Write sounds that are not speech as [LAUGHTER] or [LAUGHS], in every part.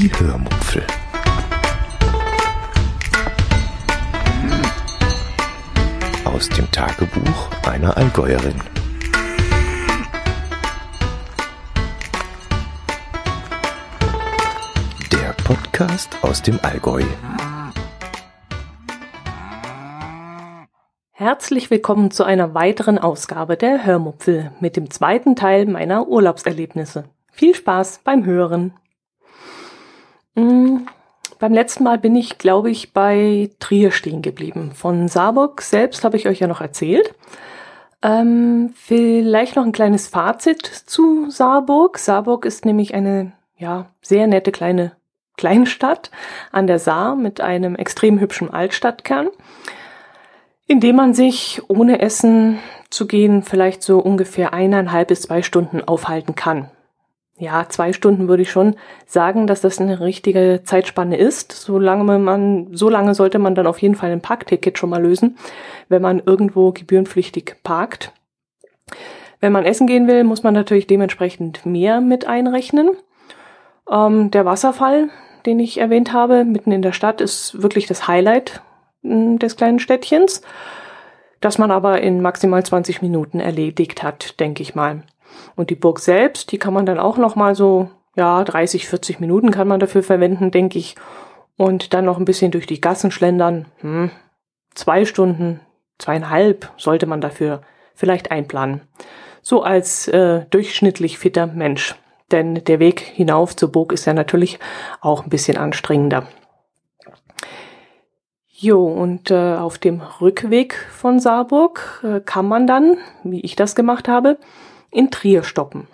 Die Hörmupfel. Aus dem Tagebuch einer Allgäuerin. Der Podcast aus dem Allgäu. Herzlich willkommen zu einer weiteren Ausgabe der Hörmupfel mit dem zweiten Teil meiner Urlaubserlebnisse. Viel Spaß beim Hören. Hm, beim letzten Mal bin ich, glaube ich, bei Trier stehen geblieben. Von Saarburg selbst habe ich euch ja noch erzählt. Ähm, vielleicht noch ein kleines Fazit zu Saarburg. Saarburg ist nämlich eine ja sehr nette kleine Kleinstadt an der Saar mit einem extrem hübschen Altstadtkern, in dem man sich ohne Essen zu gehen vielleicht so ungefähr eineinhalb bis zwei Stunden aufhalten kann ja, zwei Stunden würde ich schon sagen, dass das eine richtige Zeitspanne ist. Solange man, so lange sollte man dann auf jeden Fall ein Parkticket schon mal lösen, wenn man irgendwo gebührenpflichtig parkt. Wenn man essen gehen will, muss man natürlich dementsprechend mehr mit einrechnen. Ähm, der Wasserfall, den ich erwähnt habe, mitten in der Stadt, ist wirklich das Highlight hm, des kleinen Städtchens, das man aber in maximal 20 Minuten erledigt hat, denke ich mal. Und die Burg selbst, die kann man dann auch noch mal so, ja, 30, 40 Minuten kann man dafür verwenden, denke ich. Und dann noch ein bisschen durch die Gassen schlendern. Hm, zwei Stunden, zweieinhalb sollte man dafür vielleicht einplanen. So als äh, durchschnittlich fitter Mensch. Denn der Weg hinauf zur Burg ist ja natürlich auch ein bisschen anstrengender. Jo, und äh, auf dem Rückweg von Saarburg äh, kann man dann, wie ich das gemacht habe, in Trier stoppen.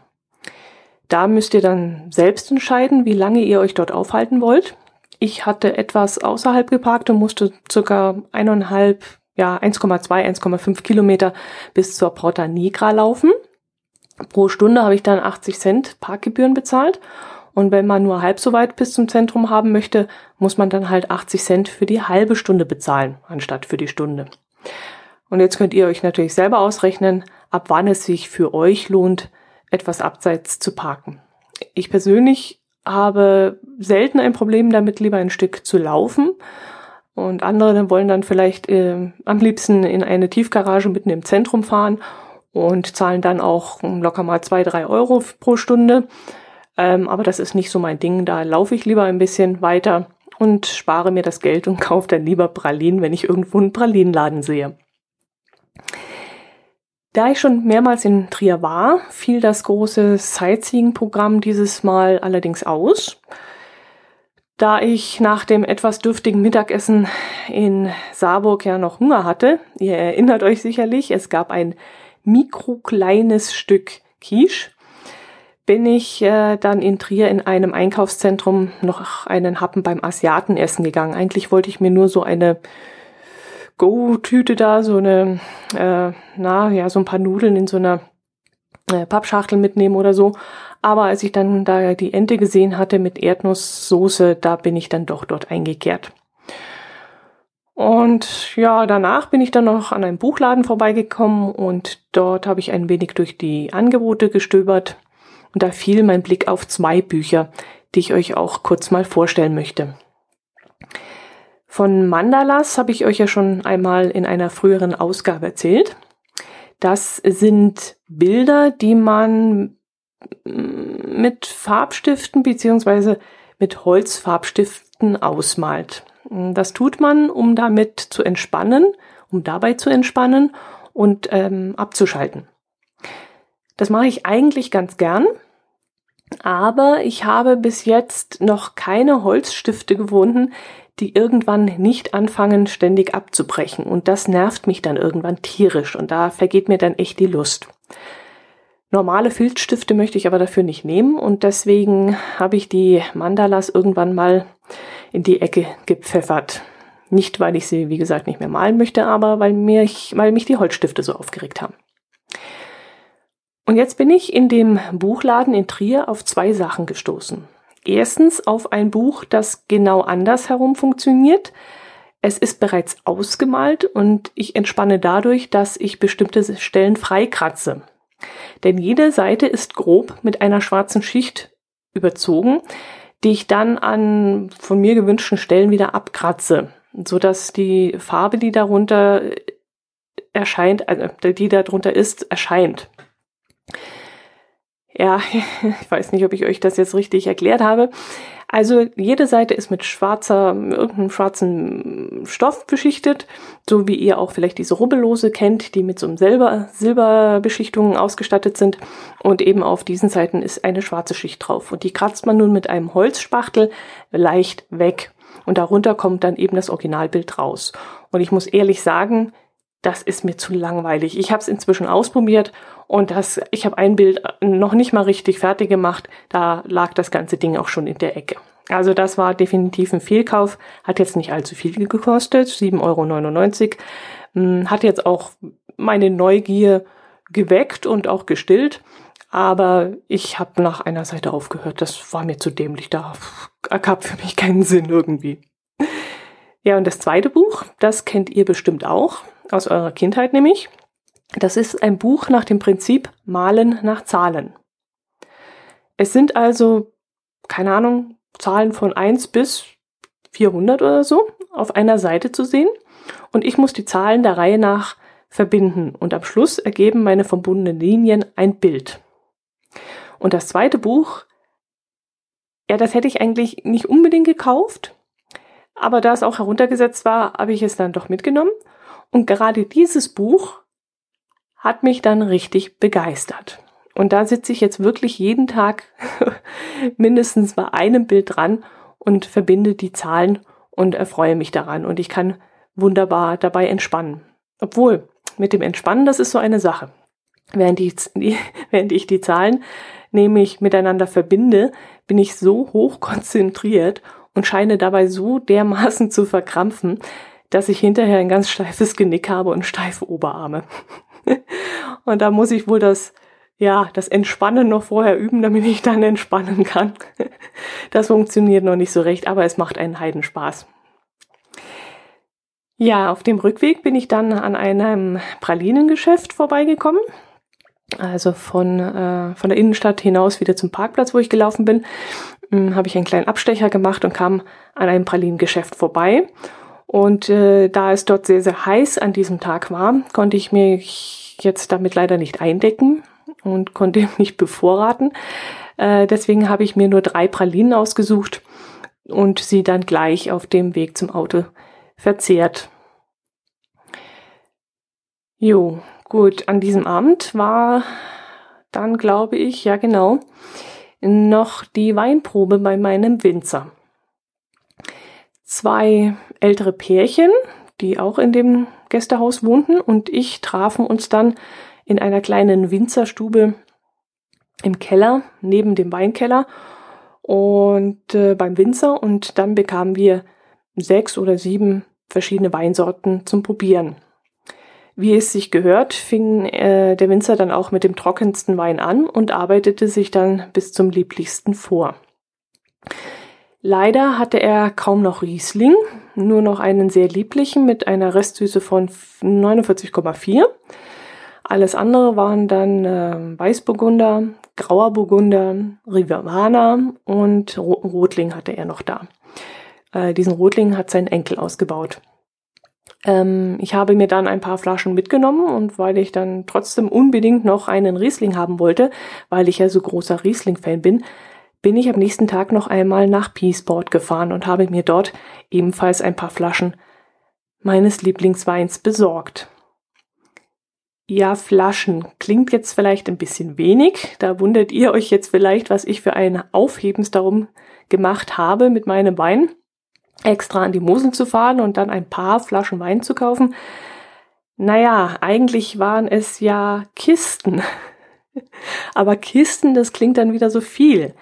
Da müsst ihr dann selbst entscheiden, wie lange ihr euch dort aufhalten wollt. Ich hatte etwas außerhalb geparkt und musste circa eineinhalb, ja, 1,2, 1,5 Kilometer bis zur Porta Nigra laufen. Pro Stunde habe ich dann 80 Cent Parkgebühren bezahlt. Und wenn man nur halb so weit bis zum Zentrum haben möchte, muss man dann halt 80 Cent für die halbe Stunde bezahlen, anstatt für die Stunde. Und jetzt könnt ihr euch natürlich selber ausrechnen, ab wann es sich für euch lohnt, etwas abseits zu parken. Ich persönlich habe selten ein Problem damit, lieber ein Stück zu laufen. Und andere wollen dann vielleicht äh, am liebsten in eine Tiefgarage mitten im Zentrum fahren und zahlen dann auch locker mal zwei, drei Euro pro Stunde. Ähm, aber das ist nicht so mein Ding. Da laufe ich lieber ein bisschen weiter und spare mir das Geld und [LAUGHS] kaufe dann lieber Pralinen, wenn ich irgendwo einen Pralinenladen sehe. Da ich schon mehrmals in Trier war, fiel das große Sightseeing-Programm dieses Mal allerdings aus. Da ich nach dem etwas dürftigen Mittagessen in Saarburg ja noch Hunger hatte, ihr erinnert euch sicherlich, es gab ein mikrokleines Stück Quiche, bin ich äh, dann in Trier in einem Einkaufszentrum noch einen Happen beim Asiaten essen gegangen. Eigentlich wollte ich mir nur so eine Go-Tüte da, so eine, äh, na ja, so ein paar Nudeln in so einer äh, Pappschachtel mitnehmen oder so. Aber als ich dann da die Ente gesehen hatte mit Erdnusssoße, da bin ich dann doch dort eingekehrt. Und ja, danach bin ich dann noch an einem Buchladen vorbeigekommen und dort habe ich ein wenig durch die Angebote gestöbert. Und da fiel mein Blick auf zwei Bücher, die ich euch auch kurz mal vorstellen möchte. Von Mandalas habe ich euch ja schon einmal in einer früheren Ausgabe erzählt. Das sind Bilder, die man mit Farbstiften beziehungsweise mit Holzfarbstiften ausmalt. Das tut man, um damit zu entspannen, um dabei zu entspannen und ähm, abzuschalten. Das mache ich eigentlich ganz gern, aber ich habe bis jetzt noch keine Holzstifte gefunden, die irgendwann nicht anfangen, ständig abzubrechen. Und das nervt mich dann irgendwann tierisch und da vergeht mir dann echt die Lust. Normale Filzstifte möchte ich aber dafür nicht nehmen und deswegen habe ich die Mandalas irgendwann mal in die Ecke gepfeffert. Nicht, weil ich sie, wie gesagt, nicht mehr malen möchte, aber weil, mir ich, weil mich die Holzstifte so aufgeregt haben. Und jetzt bin ich in dem Buchladen in Trier auf zwei Sachen gestoßen erstens auf ein Buch, das genau andersherum funktioniert. Es ist bereits ausgemalt und ich entspanne dadurch, dass ich bestimmte Stellen freikratze. Denn jede Seite ist grob mit einer schwarzen Schicht überzogen, die ich dann an von mir gewünschten Stellen wieder abkratze, so dass die Farbe, die darunter erscheint, also die darunter ist, erscheint. Ja, [LAUGHS] ich weiß nicht, ob ich euch das jetzt richtig erklärt habe. Also jede Seite ist mit schwarzer, irgendeinem schwarzen Stoff beschichtet, so wie ihr auch vielleicht diese Rubbellose kennt, die mit so einem Silber, Silberbeschichtungen ausgestattet sind. Und eben auf diesen Seiten ist eine schwarze Schicht drauf. Und die kratzt man nun mit einem Holzspachtel leicht weg. Und darunter kommt dann eben das Originalbild raus. Und ich muss ehrlich sagen, das ist mir zu langweilig. Ich habe es inzwischen ausprobiert und das, ich habe ein Bild noch nicht mal richtig fertig gemacht. Da lag das ganze Ding auch schon in der Ecke. Also das war definitiv ein Fehlkauf. Hat jetzt nicht allzu viel gekostet, 7,99 Euro. Hm, hat jetzt auch meine Neugier geweckt und auch gestillt. Aber ich habe nach einer Seite aufgehört. Das war mir zu dämlich. Da gab für mich keinen Sinn irgendwie. Ja, und das zweite Buch, das kennt ihr bestimmt auch aus eurer Kindheit nämlich. Das ist ein Buch nach dem Prinzip Malen nach Zahlen. Es sind also, keine Ahnung, Zahlen von 1 bis 400 oder so auf einer Seite zu sehen und ich muss die Zahlen der Reihe nach verbinden und am Schluss ergeben meine verbundenen Linien ein Bild. Und das zweite Buch, ja, das hätte ich eigentlich nicht unbedingt gekauft, aber da es auch heruntergesetzt war, habe ich es dann doch mitgenommen und gerade dieses Buch hat mich dann richtig begeistert. Und da sitze ich jetzt wirklich jeden Tag [LAUGHS] mindestens bei einem Bild dran und verbinde die Zahlen und erfreue mich daran. Und ich kann wunderbar dabei entspannen. Obwohl, mit dem Entspannen, das ist so eine Sache. Während ich, [LAUGHS] während ich die Zahlen nämlich miteinander verbinde, bin ich so hoch konzentriert und scheine dabei so dermaßen zu verkrampfen, dass ich hinterher ein ganz steifes Genick habe und steife Oberarme. [LAUGHS] und da muss ich wohl das, ja, das Entspannen noch vorher üben, damit ich dann entspannen kann. [LAUGHS] das funktioniert noch nicht so recht, aber es macht einen Heidenspaß. Ja, auf dem Rückweg bin ich dann an einem Pralinengeschäft vorbeigekommen. Also von, äh, von der Innenstadt hinaus wieder zum Parkplatz, wo ich gelaufen bin, hm, habe ich einen kleinen Abstecher gemacht und kam an einem Pralinengeschäft vorbei. Und äh, da es dort sehr, sehr heiß an diesem Tag war, konnte ich mich jetzt damit leider nicht eindecken und konnte [LAUGHS] nicht bevorraten. Äh, deswegen habe ich mir nur drei Pralinen ausgesucht und sie dann gleich auf dem Weg zum Auto verzehrt. Jo, gut, an diesem Abend war dann, glaube ich, ja genau, noch die Weinprobe bei meinem Winzer. Zwei ältere Pärchen, die auch in dem Gästehaus wohnten, und ich trafen uns dann in einer kleinen Winzerstube im Keller, neben dem Weinkeller und äh, beim Winzer und dann bekamen wir sechs oder sieben verschiedene Weinsorten zum Probieren. Wie es sich gehört, fing äh, der Winzer dann auch mit dem trockensten Wein an und arbeitete sich dann bis zum lieblichsten vor. Leider hatte er kaum noch Riesling, nur noch einen sehr lieblichen mit einer Restsüße von 49,4. Alles andere waren dann äh, Weißburgunder, Grauer Burgunder, Riverana und Rotling hatte er noch da. Äh, diesen Rotling hat sein Enkel ausgebaut. Ähm, ich habe mir dann ein paar Flaschen mitgenommen und weil ich dann trotzdem unbedingt noch einen Riesling haben wollte, weil ich ja so großer Riesling-Fan bin, bin ich am nächsten Tag noch einmal nach Peaceport gefahren und habe mir dort ebenfalls ein paar Flaschen meines Lieblingsweins besorgt. Ja, Flaschen klingt jetzt vielleicht ein bisschen wenig. Da wundert ihr euch jetzt vielleicht, was ich für ein Aufhebens darum gemacht habe, mit meinem Wein extra an die Mosel zu fahren und dann ein paar Flaschen Wein zu kaufen. Naja, eigentlich waren es ja Kisten. [LAUGHS] Aber Kisten, das klingt dann wieder so viel.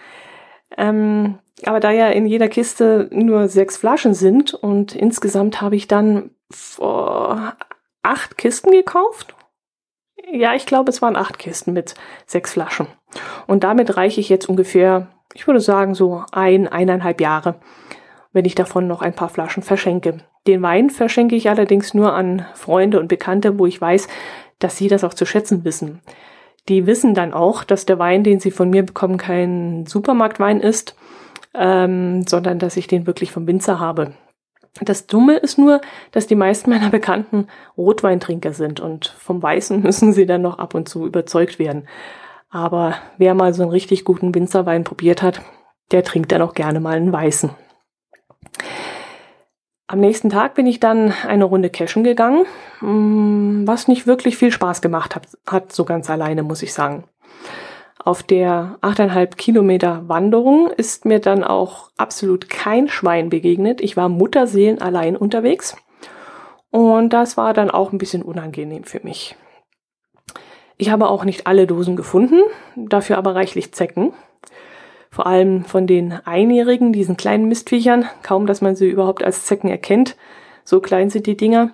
Ähm, aber da ja in jeder Kiste nur sechs Flaschen sind und insgesamt habe ich dann vor acht Kisten gekauft. Ja, ich glaube, es waren acht Kisten mit sechs Flaschen. Und damit reiche ich jetzt ungefähr, ich würde sagen, so ein, eineinhalb Jahre, wenn ich davon noch ein paar Flaschen verschenke. Den Wein verschenke ich allerdings nur an Freunde und Bekannte, wo ich weiß, dass sie das auch zu schätzen wissen. Die wissen dann auch, dass der Wein, den sie von mir bekommen, kein Supermarktwein ist, ähm, sondern dass ich den wirklich vom Winzer habe. Das Dumme ist nur, dass die meisten meiner Bekannten Rotweintrinker sind und vom Weißen [LAUGHS] müssen sie dann noch ab und zu überzeugt werden. Aber wer mal so einen richtig guten Winzerwein probiert hat, der trinkt dann auch gerne mal einen Weißen. Am nächsten Tag bin ich dann eine Runde cashen gegangen, mm, was nicht wirklich viel Spaß gemacht hat, hat so ganz alleine, muss ich sagen. Auf der 8,5 Kilometer Wanderung ist mir dann auch absolut kein Schwein begegnet. Ich war Mutterseelen allein unterwegs. Und das war dann auch ein bisschen unangenehm für mich. Ich habe auch nicht alle Dosen gefunden, dafür aber reichlich Zecken. Vor allem von den Einjährigen, diesen kleinen Mistviechern. Kaum, dass man sie überhaupt als Zecken erkennt. So klein sind die Dinger.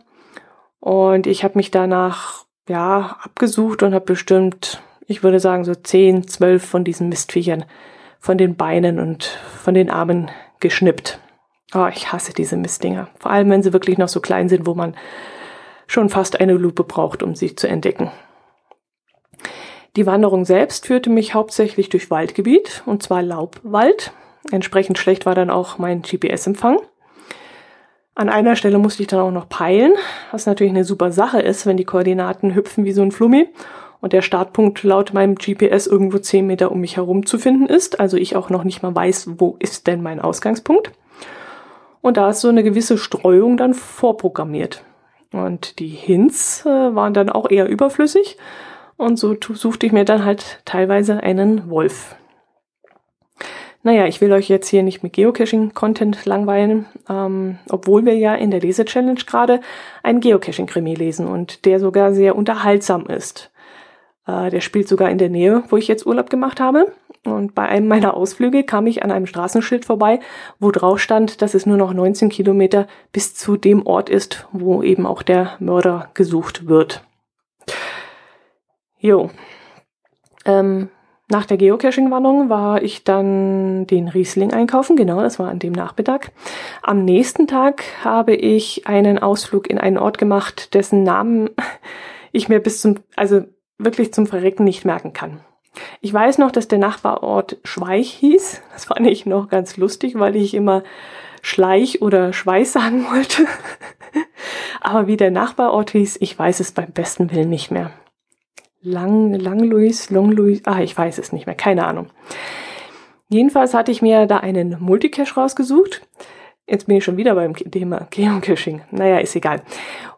Und ich habe mich danach, ja, abgesucht und habe bestimmt ich würde sagen, so zehn, zwölf von diesen Mistviechern von den Beinen und von den Armen geschnippt. Oh, ich hasse diese Mistdinger. Vor allem, wenn sie wirklich noch so klein sind, wo man schon fast eine Lupe braucht, um sie zu entdecken. Die Wanderung selbst führte mich hauptsächlich durch Waldgebiet, und zwar Laubwald. Entsprechend schlecht war dann auch mein GPS-Empfang. An einer Stelle musste ich dann auch noch peilen, was natürlich eine super Sache ist, wenn die Koordinaten hüpfen wie so ein Flummi und der Startpunkt laut meinem GPS irgendwo zehn Meter um mich herum zu finden ist, also ich auch noch nicht mal weiß, wo ist denn mein Ausgangspunkt. Und da ist so eine gewisse Streuung dann vorprogrammiert. Und die Hints äh, waren dann auch eher überflüssig. Und so suchte ich mir dann halt teilweise einen Wolf. Naja, ich will euch jetzt hier nicht mit Geocaching-Content langweilen, ähm, obwohl wir ja in der Lese-Challenge gerade einen Geocaching-Krimi lesen und der sogar sehr unterhaltsam ist. Äh, der spielt sogar in der Nähe, wo ich jetzt Urlaub gemacht habe. Und bei einem meiner Ausflüge kam ich an einem Straßenschild vorbei, wo drauf stand, dass es nur noch 19 Kilometer bis zu dem Ort ist, wo eben auch der Mörder gesucht wird. Jo. Ähm, nach der Geocaching-Wanderung war ich dann den Riesling einkaufen, genau, das war an dem Nachmittag. Am nächsten Tag habe ich einen Ausflug in einen Ort gemacht, dessen Namen [LAUGHS] ich mir bis zum, also wirklich zum Verrecken nicht merken kann. Ich weiß noch, dass der Nachbarort Schweich hieß. Das fand ich noch ganz lustig, weil ich immer Schleich oder Schweiß sagen wollte. [LAUGHS] Aber wie der Nachbarort hieß, ich weiß es beim besten Willen nicht mehr. Lang, Lang Louis, Long Louis, ah, ich weiß es nicht mehr, keine Ahnung. Jedenfalls hatte ich mir da einen Multicache rausgesucht. Jetzt bin ich schon wieder beim Thema Geocaching. Naja, ist egal.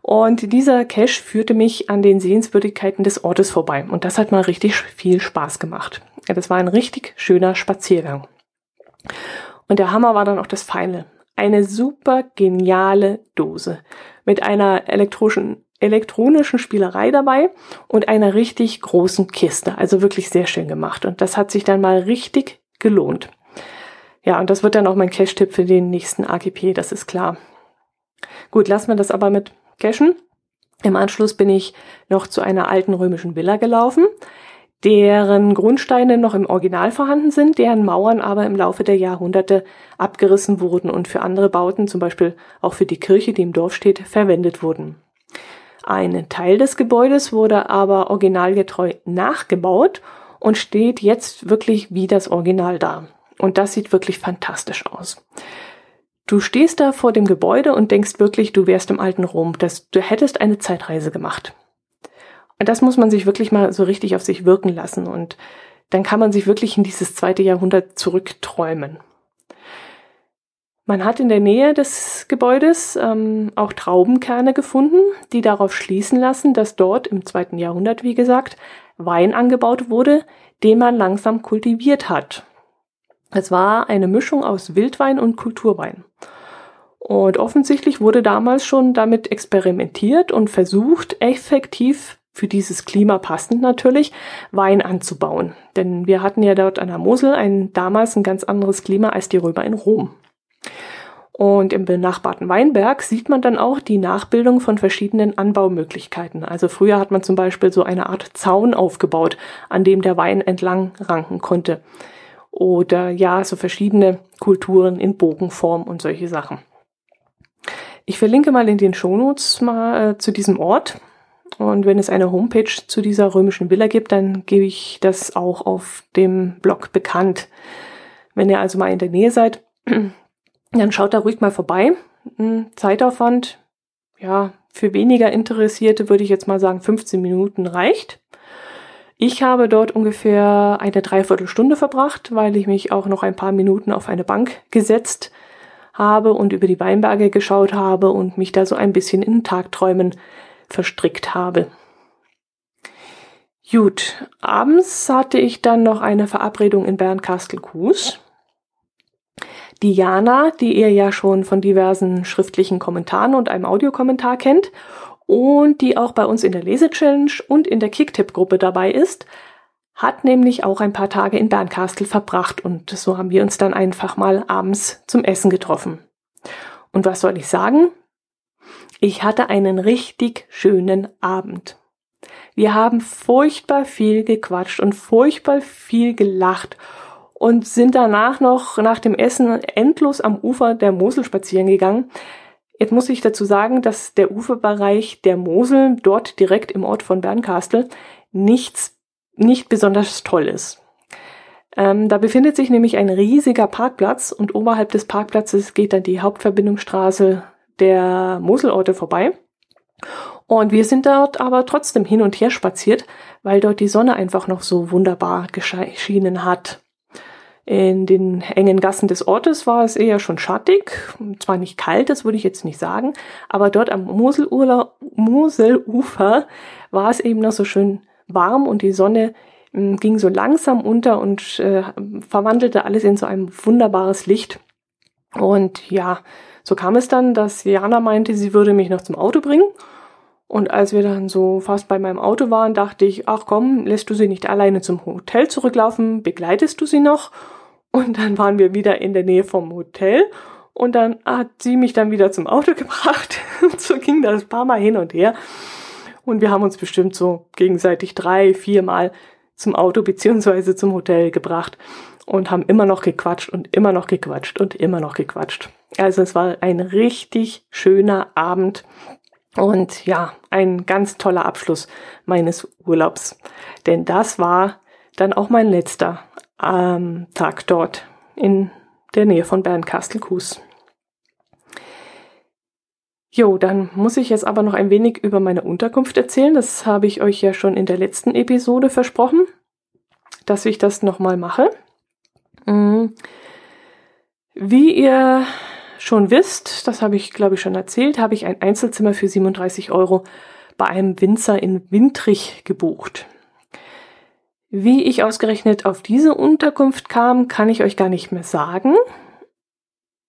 Und dieser Cache führte mich an den Sehenswürdigkeiten des Ortes vorbei. Und das hat mal richtig viel Spaß gemacht. Das war ein richtig schöner Spaziergang. Und der Hammer war dann auch das Feine. Eine super geniale Dose mit einer elektronischen, elektronischen Spielerei dabei und einer richtig großen Kiste. Also wirklich sehr schön gemacht. Und das hat sich dann mal richtig gelohnt. Ja, und das wird dann auch mein Cache-Tipp für den nächsten AGP, das ist klar. Gut, lassen wir das aber mit Cachen. Im Anschluss bin ich noch zu einer alten römischen Villa gelaufen, deren Grundsteine noch im Original vorhanden sind, deren Mauern aber im Laufe der Jahrhunderte abgerissen wurden und für andere Bauten, zum Beispiel auch für die Kirche, die im Dorf steht, verwendet wurden. Ein Teil des Gebäudes wurde aber originalgetreu nachgebaut und steht jetzt wirklich wie das Original da. Und das sieht wirklich fantastisch aus. Du stehst da vor dem Gebäude und denkst wirklich, du wärst im alten Rom, dass du hättest eine Zeitreise gemacht. Und das muss man sich wirklich mal so richtig auf sich wirken lassen und dann kann man sich wirklich in dieses zweite Jahrhundert zurückträumen. Man hat in der Nähe des Gebäudes ähm, auch Traubenkerne gefunden, die darauf schließen lassen, dass dort im zweiten Jahrhundert, wie gesagt, Wein angebaut wurde, den man langsam kultiviert hat. Es war eine Mischung aus Wildwein und Kulturwein. Und offensichtlich wurde damals schon damit experimentiert und versucht, effektiv für dieses Klima passend natürlich, Wein anzubauen. Denn wir hatten ja dort an der Mosel ein, damals ein ganz anderes Klima als die Römer in Rom. Und im benachbarten Weinberg sieht man dann auch die Nachbildung von verschiedenen Anbaumöglichkeiten. Also früher hat man zum Beispiel so eine Art Zaun aufgebaut, an dem der Wein entlang ranken konnte oder ja, so verschiedene Kulturen in Bogenform und solche Sachen. Ich verlinke mal in den Shownotes mal äh, zu diesem Ort. Und wenn es eine Homepage zu dieser römischen Villa gibt, dann gebe ich das auch auf dem Blog bekannt. Wenn ihr also mal in der Nähe seid, [CLEARS THROAT] dann schaut da ruhig mal vorbei. Zeitaufwand, ja, für weniger Interessierte würde ich jetzt mal sagen, 15 Minuten reicht. Ich habe dort ungefähr eine Dreiviertelstunde verbracht, weil ich mich auch noch ein paar Minuten auf eine Bank gesetzt habe und über die Weinberge geschaut habe und mich da so ein bisschen in Tagträumen verstrickt habe. Gut, abends hatte ich dann noch eine Verabredung in Bernkastel-Kues. Diana, die ihr ja schon von diversen schriftlichen Kommentaren und einem Audiokommentar kennt und die auch bei uns in der Lese-Challenge und in der Kicktipp-Gruppe dabei ist, hat nämlich auch ein paar Tage in Bernkastel verbracht und so haben wir uns dann einfach mal abends zum Essen getroffen. Und was soll ich sagen? Ich hatte einen richtig schönen Abend. Wir haben furchtbar viel gequatscht und furchtbar viel gelacht und sind danach noch nach dem Essen endlos am Ufer der Mosel spazieren gegangen. Jetzt muss ich dazu sagen, dass der Uferbereich der Mosel dort direkt im Ort von Bernkastel nichts, nicht besonders toll ist. Ähm, da befindet sich nämlich ein riesiger Parkplatz und oberhalb des Parkplatzes geht dann die Hauptverbindungsstraße der Moselorte vorbei. Und wir sind dort aber trotzdem hin und her spaziert, weil dort die Sonne einfach noch so wunderbar geschienen hat. In den engen Gassen des Ortes war es eher schon schattig, zwar nicht kalt, das würde ich jetzt nicht sagen, aber dort am Moselufer war es eben noch so schön warm und die Sonne hm, ging so langsam unter und äh, verwandelte alles in so ein wunderbares Licht. Und ja, so kam es dann, dass Jana meinte, sie würde mich noch zum Auto bringen. Und als wir dann so fast bei meinem Auto waren, dachte ich, ach komm, lässt du sie nicht alleine zum Hotel zurücklaufen, begleitest du sie noch? Und dann waren wir wieder in der Nähe vom Hotel und dann hat sie mich dann wieder zum Auto [LAUGHS] gebracht. So ging das ein paar Mal hin und her. Und wir haben uns bestimmt so gegenseitig drei, vier Mal zum Auto beziehungsweise zum Hotel gebracht und haben immer noch gequatscht und immer noch gequatscht und immer noch gequatscht. Also es war ein richtig schöner Abend und ja, ein ganz toller Abschluss meines Urlaubs. Denn das war dann auch mein letzter ähm, Tag dort in der Nähe von Bernkastel-Kues. Jo, dann muss ich jetzt aber noch ein wenig über meine Unterkunft erzählen. Das habe ich euch ja schon in der letzten Episode versprochen, dass ich das nochmal mache. Mhm. Wie ihr schon wisst, das habe ich glaube ich schon erzählt, habe ich ein Einzelzimmer für 37 Euro bei einem Winzer in Wintrich gebucht. Wie ich ausgerechnet auf diese Unterkunft kam, kann ich euch gar nicht mehr sagen.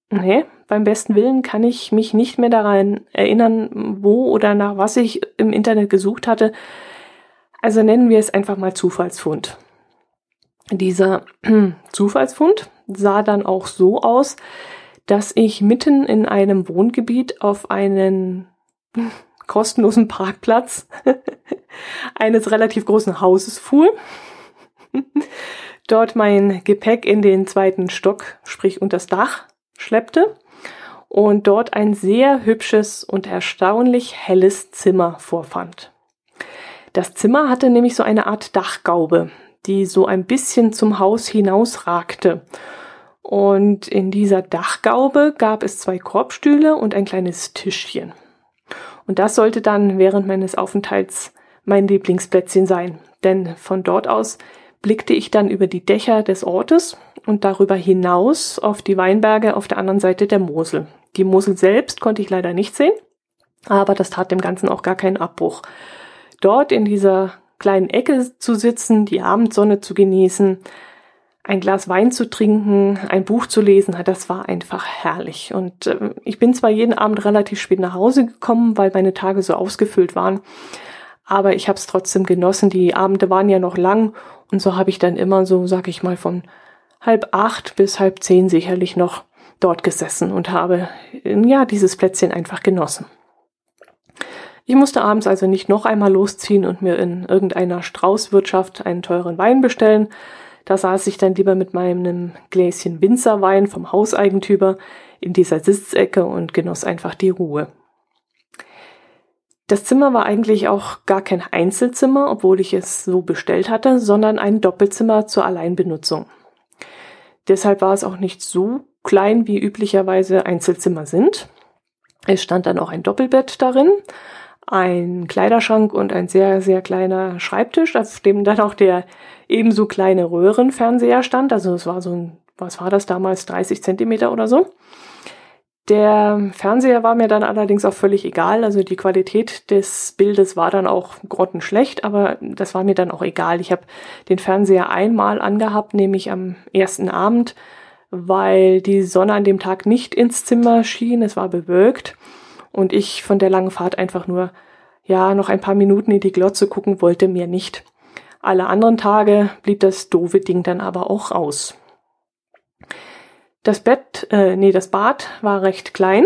Nee, beim besten Willen kann ich mich nicht mehr daran erinnern, wo oder nach was ich im Internet gesucht hatte. Also nennen wir es einfach mal Zufallsfund. Dieser [CLEARS THROAT] Zufallsfund sah dann auch so aus, dass ich mitten in einem Wohngebiet auf einen [LAUGHS] kostenlosen Parkplatz [LAUGHS] eines relativ großen Hauses fuhr, dort mein Gepäck in den zweiten Stock, sprich unters Dach, schleppte und dort ein sehr hübsches und erstaunlich helles Zimmer vorfand. Das Zimmer hatte nämlich so eine Art Dachgaube, die so ein bisschen zum Haus hinausragte und in dieser Dachgaube gab es zwei Korbstühle und ein kleines Tischchen. Und das sollte dann während meines Aufenthalts mein Lieblingsplätzchen sein. Denn von dort aus blickte ich dann über die Dächer des Ortes und darüber hinaus auf die Weinberge auf der anderen Seite der Mosel. Die Mosel selbst konnte ich leider nicht sehen, aber das tat dem Ganzen auch gar keinen Abbruch. Dort in dieser kleinen Ecke zu sitzen, die Abendsonne zu genießen, ein Glas Wein zu trinken, ein Buch zu lesen, das war einfach herrlich. Und äh, ich bin zwar jeden Abend relativ spät nach Hause gekommen, weil meine Tage so ausgefüllt waren, aber ich habe es trotzdem genossen. Die Abende waren ja noch lang und so habe ich dann immer so, sag ich mal, von halb acht bis halb zehn sicherlich noch dort gesessen und habe ja dieses Plätzchen einfach genossen. Ich musste abends also nicht noch einmal losziehen und mir in irgendeiner Straußwirtschaft einen teuren Wein bestellen, da saß ich dann lieber mit meinem Gläschen Winzerwein vom Hauseigentümer in dieser Sitzecke und genoss einfach die Ruhe. Das Zimmer war eigentlich auch gar kein Einzelzimmer, obwohl ich es so bestellt hatte, sondern ein Doppelzimmer zur Alleinbenutzung. Deshalb war es auch nicht so klein, wie üblicherweise Einzelzimmer sind. Es stand dann auch ein Doppelbett darin, ein Kleiderschrank und ein sehr, sehr kleiner Schreibtisch, auf dem dann auch der ebenso kleine Röhrenfernseher stand. Also es war so ein, was war das damals, 30 Zentimeter oder so. Der Fernseher war mir dann allerdings auch völlig egal. Also die Qualität des Bildes war dann auch grottenschlecht, aber das war mir dann auch egal. Ich habe den Fernseher einmal angehabt, nämlich am ersten Abend, weil die Sonne an dem Tag nicht ins Zimmer schien. Es war bewölkt und ich von der langen Fahrt einfach nur, ja, noch ein paar Minuten in die Glotze gucken wollte, mir nicht. Alle anderen Tage blieb das doofe Ding dann aber auch aus. Das Bett, äh, nee, das Bad war recht klein.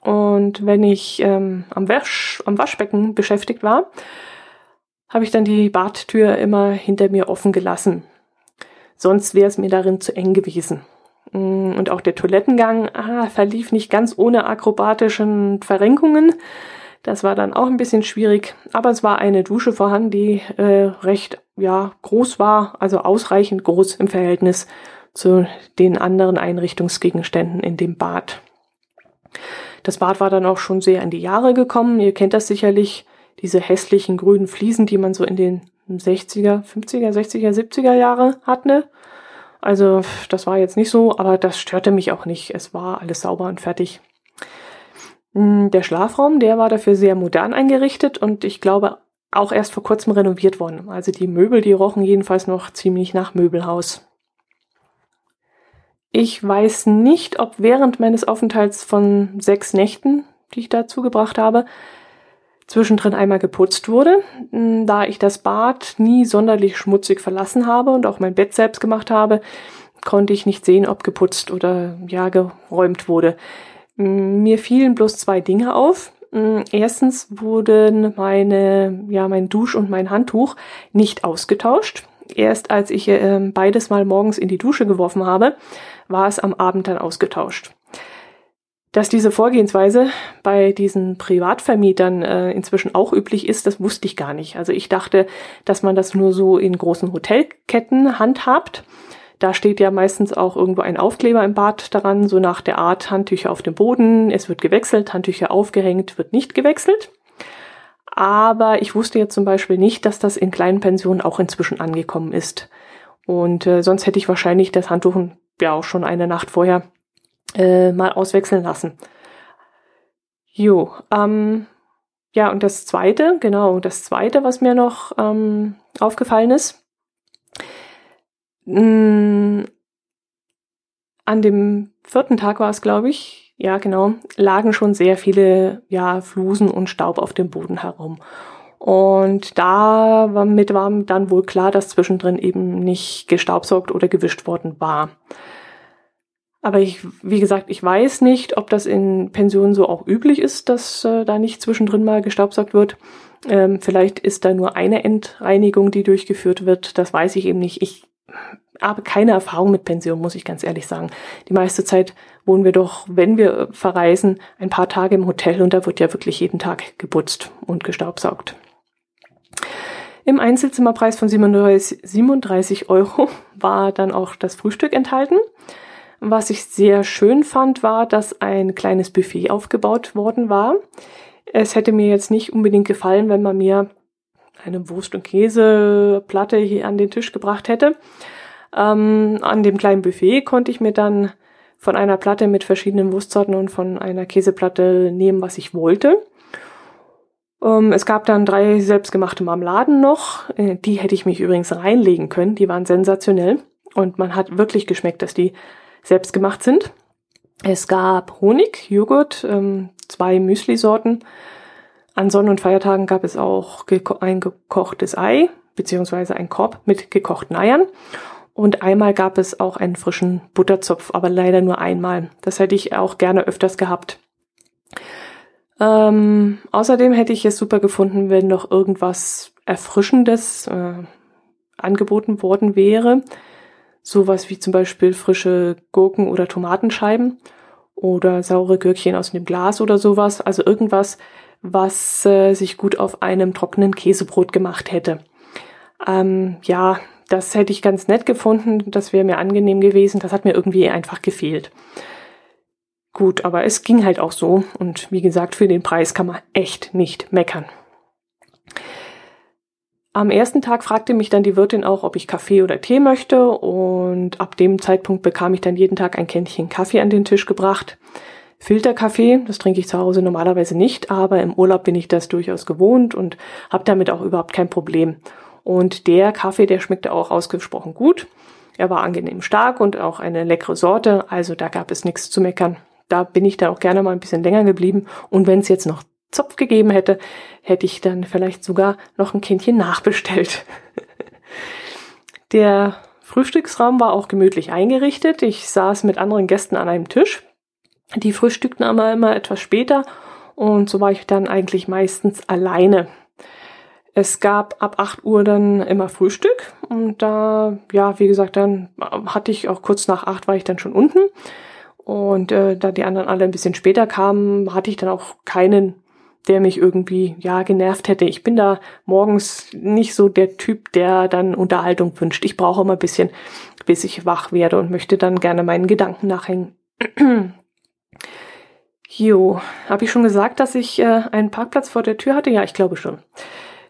Und wenn ich ähm, am, Wasch, am Waschbecken beschäftigt war, habe ich dann die Badtür immer hinter mir offen gelassen. Sonst wäre es mir darin zu eng gewesen. Mm, und auch der Toilettengang ah, verlief nicht ganz ohne akrobatischen Verrenkungen. Das war dann auch ein bisschen schwierig, aber es war eine Dusche vorhanden, die äh, recht ja groß war, also ausreichend groß im Verhältnis zu den anderen Einrichtungsgegenständen in dem Bad. Das Bad war dann auch schon sehr in die Jahre gekommen. Ihr kennt das sicherlich, diese hässlichen grünen Fliesen, die man so in den 60er, 50er, 60er, 70er Jahre hatte. Also das war jetzt nicht so, aber das störte mich auch nicht. Es war alles sauber und fertig. Hm, der Schlafraum, der war dafür sehr modern eingerichtet und ich glaube auch erst vor kurzem renoviert worden. Also die Möbel, die rochen jedenfalls noch ziemlich nach Möbelhaus. Ich weiß nicht, ob während meines Aufenthalts von sechs Nächten, die ich da zugebracht habe, zwischendrin einmal geputzt wurde, hm, da ich das Bad nie sonderlich schmutzig verlassen habe und auch mein Bett selbst gemacht habe, konnte ich nicht sehen, ob geputzt oder ja geräumt wurde. Hm, mir fielen bloß zwei Dinge auf. Hm, erstens wurden meine, ja, mein Dusch und mein Handtuch nicht ausgetauscht. Erst als ich äh, beides mal morgens in die Dusche geworfen habe, war es am Abend dann ausgetauscht. Dass diese Vorgehensweise bei diesen Privatvermietern äh, inzwischen auch üblich ist, das wusste ich gar nicht. Also ich dachte, dass man das nur so in großen Hotelketten handhabt. Da steht ja meistens auch irgendwo ein Aufkleber im Bad daran, so nach der Art Handtücher auf dem Boden, es wird gewechselt, Handtücher aufgehängt, wird nicht gewechselt. Aber ich wusste jetzt zum Beispiel nicht, dass das in kleinen Pensionen auch inzwischen angekommen ist. Und äh, sonst hätte ich wahrscheinlich das Handtuch ja auch schon eine Nacht vorher äh, mal auswechseln lassen. Jo, ähm, ja, und das zweite, genau, das zweite, was mir noch ähm, aufgefallen ist, an dem vierten Tag war es, glaube ich, ja, genau, lagen schon sehr viele, ja, Flusen und Staub auf dem Boden herum. Und damit war dann wohl klar, dass zwischendrin eben nicht gestaubsaugt oder gewischt worden war. Aber ich, wie gesagt, ich weiß nicht, ob das in Pensionen so auch üblich ist, dass äh, da nicht zwischendrin mal gestaubsaugt wird. Ähm, vielleicht ist da nur eine Endreinigung, die durchgeführt wird. Das weiß ich eben nicht. Ich habe keine Erfahrung mit Pensionen, muss ich ganz ehrlich sagen. Die meiste Zeit wohnen wir doch, wenn wir verreisen, ein paar Tage im Hotel und da wird ja wirklich jeden Tag geputzt und gestaubsaugt. Im Einzelzimmerpreis von 37, 37 Euro [LAUGHS] war dann auch das Frühstück enthalten. Was ich sehr schön fand, war, dass ein kleines Buffet aufgebaut worden war. Es hätte mir jetzt nicht unbedingt gefallen, wenn man mir eine Wurst- und Käseplatte hier an den Tisch gebracht hätte. Ähm, an dem kleinen Buffet konnte ich mir dann von einer Platte mit verschiedenen Wurstsorten und von einer Käseplatte nehmen, was ich wollte. Ähm, es gab dann drei selbstgemachte Marmeladen noch. Äh, die hätte ich mich übrigens reinlegen können. Die waren sensationell. Und man hat wirklich geschmeckt, dass die selbst gemacht sind. Es gab Honig, Joghurt, ähm, zwei Müsli-Sorten. An Sonn- und Feiertagen gab es auch ein gekochtes Ei, beziehungsweise ein Korb mit gekochten Eiern. Und einmal gab es auch einen frischen Butterzopf, aber leider nur einmal. Das hätte ich auch gerne öfters gehabt. Ähm, außerdem hätte ich es super gefunden, wenn noch irgendwas Erfrischendes äh, angeboten worden wäre sowas wie zum Beispiel frische Gurken oder Tomatenscheiben oder saure Gürkchen aus einem Glas oder sowas. Also irgendwas, was äh, sich gut auf einem trockenen Käsebrot gemacht hätte. Ähm, ja, das hätte ich ganz nett gefunden, das wäre mir angenehm gewesen, das hat mir irgendwie einfach gefehlt. Gut, aber es ging halt auch so und wie gesagt, für den Preis kann man echt nicht meckern. Am ersten Tag fragte mich dann die Wirtin auch, ob ich Kaffee oder Tee möchte und ab dem Zeitpunkt bekam ich dann jeden Tag ein Kännchen Kaffee an den Tisch gebracht. Filterkaffee, das trinke ich zu Hause normalerweise nicht, aber im Urlaub bin ich das durchaus gewohnt und habe damit auch überhaupt kein Problem. Und der Kaffee, der schmeckte auch ausgesprochen gut. Er war angenehm stark und auch eine leckere Sorte, also da gab es nichts zu meckern. Da bin ich dann auch gerne mal ein bisschen länger geblieben und wenn es jetzt noch Zopf gegeben hätte, hätte ich dann vielleicht sogar noch ein Kindchen nachbestellt. [LAUGHS] Der Frühstücksraum war auch gemütlich eingerichtet. Ich saß mit anderen Gästen an einem Tisch. Die frühstückten aber immer etwas später und so war ich dann eigentlich meistens alleine. Es gab ab 8 Uhr dann immer Frühstück und da, ja, wie gesagt, dann hatte ich auch kurz nach 8 war ich dann schon unten und äh, da die anderen alle ein bisschen später kamen, hatte ich dann auch keinen der mich irgendwie, ja, genervt hätte. Ich bin da morgens nicht so der Typ, der dann Unterhaltung wünscht. Ich brauche immer ein bisschen, bis ich wach werde und möchte dann gerne meinen Gedanken nachhängen. Jo, habe ich schon gesagt, dass ich äh, einen Parkplatz vor der Tür hatte? Ja, ich glaube schon.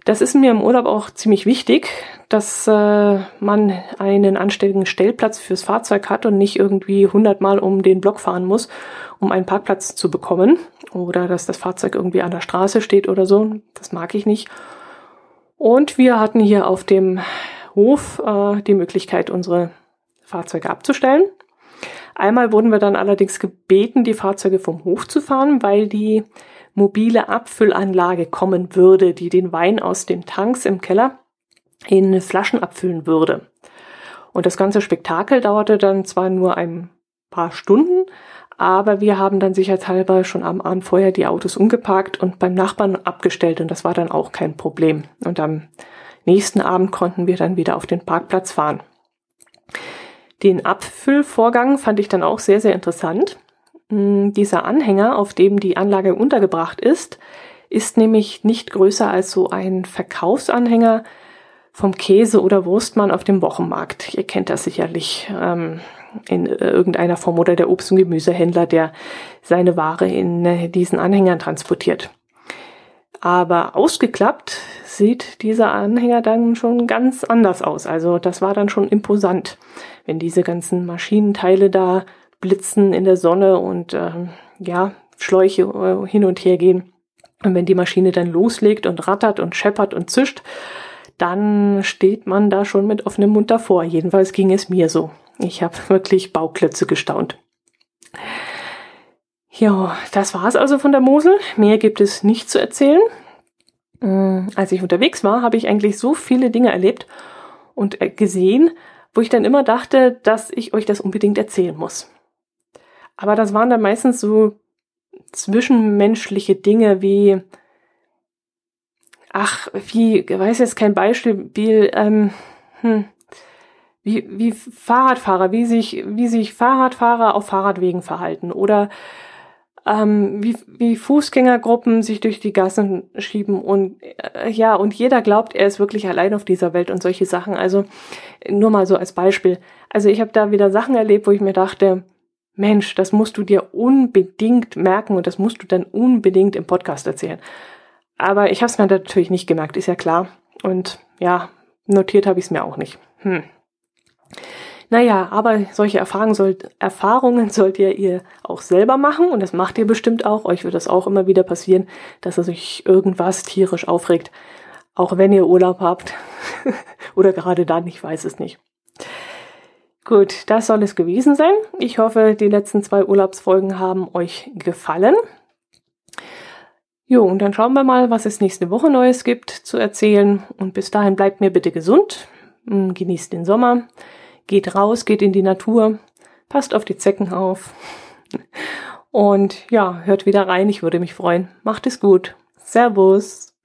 Das ist mir im Urlaub auch ziemlich wichtig, dass äh, man einen anständigen Stellplatz fürs Fahrzeug hat und nicht irgendwie hundertmal um den Block fahren muss, um einen Parkplatz zu bekommen oder dass das Fahrzeug irgendwie an der Straße steht oder so. Das mag ich nicht. Und wir hatten hier auf dem Hof äh, die Möglichkeit, unsere Fahrzeuge abzustellen. Einmal wurden wir dann allerdings gebeten, die Fahrzeuge vom Hof zu fahren, weil die mobile Abfüllanlage kommen würde, die den Wein aus den Tanks im Keller in Flaschen abfüllen würde. Und das ganze Spektakel dauerte dann zwar nur ein paar Stunden, aber wir haben dann sicherheitshalber schon am Abend vorher die Autos umgeparkt und beim Nachbarn abgestellt und das war dann auch kein Problem. Und am nächsten Abend konnten wir dann wieder auf den Parkplatz fahren. Den Abfüllvorgang fand ich dann auch sehr, sehr interessant. Hm, dieser Anhänger, auf dem die Anlage untergebracht ist, ist nämlich nicht größer als so ein Verkaufsanhänger vom Käse- oder Wurstmann auf dem Wochenmarkt. Ihr kennt das sicherlich ähm, in irgendeiner Form oder der Obst- und Gemüsehändler, der seine Ware in äh, diesen Anhängern transportiert. Aber ausgeklappt sieht dieser Anhänger dann schon ganz anders aus. Also das war dann schon imposant, wenn diese ganzen Maschinenteile da Blitzen in der Sonne und äh, ja, Schläuche äh, hin und her gehen. Und wenn die Maschine dann loslegt und rattert und scheppert und zischt, dann steht man da schon mit offenem Mund davor. Jedenfalls ging es mir so. Ich habe [LAUGHS] wirklich Bauklötze gestaunt. Ja, das war's also von der Mosel. Mehr gibt es nicht zu erzählen. Mm, als ich unterwegs war, habe ich eigentlich so viele Dinge erlebt und äh, gesehen, wo ich dann immer dachte, dass ich euch das unbedingt erzählen muss. Aber das waren dann meistens so zwischenmenschliche Dinge wie, ach, wie, weiß jetzt kein Beispiel, ähm, hm, wie, wie Fahrradfahrer, wie sich, wie sich Fahrradfahrer auf Fahrradwegen verhalten oder ähm, wie, wie Fußgängergruppen sich durch die Gassen schieben und äh, ja, und jeder glaubt, er ist wirklich allein auf dieser Welt und solche Sachen. Also nur mal so als Beispiel. Also ich habe da wieder Sachen erlebt, wo ich mir dachte, Mensch, das musst du dir unbedingt merken und das musst du dann unbedingt im Podcast erzählen. Aber ich habe es mir natürlich nicht gemerkt, ist ja klar. Und ja, notiert habe ich es mir auch nicht. Hm. Naja, aber solche Erfahrungen, sollt, Erfahrungen sollt ihr ihr auch selber machen und das macht ihr bestimmt auch. Euch wird das auch immer wieder passieren, dass es euch irgendwas tierisch aufregt. Auch wenn ihr Urlaub habt. [LAUGHS] Oder gerade dann, ich weiß es nicht. Gut, das soll es gewesen sein. Ich hoffe, die letzten zwei Urlaubsfolgen haben euch gefallen. Jo, und dann schauen wir mal, was es nächste Woche Neues gibt zu erzählen. Und bis dahin bleibt mir bitte gesund, hm, genießt den Sommer, geht raus, geht in die Natur, passt auf die Zecken auf. Und ja, hört wieder rein, ich würde mich freuen. Macht es gut. Servus.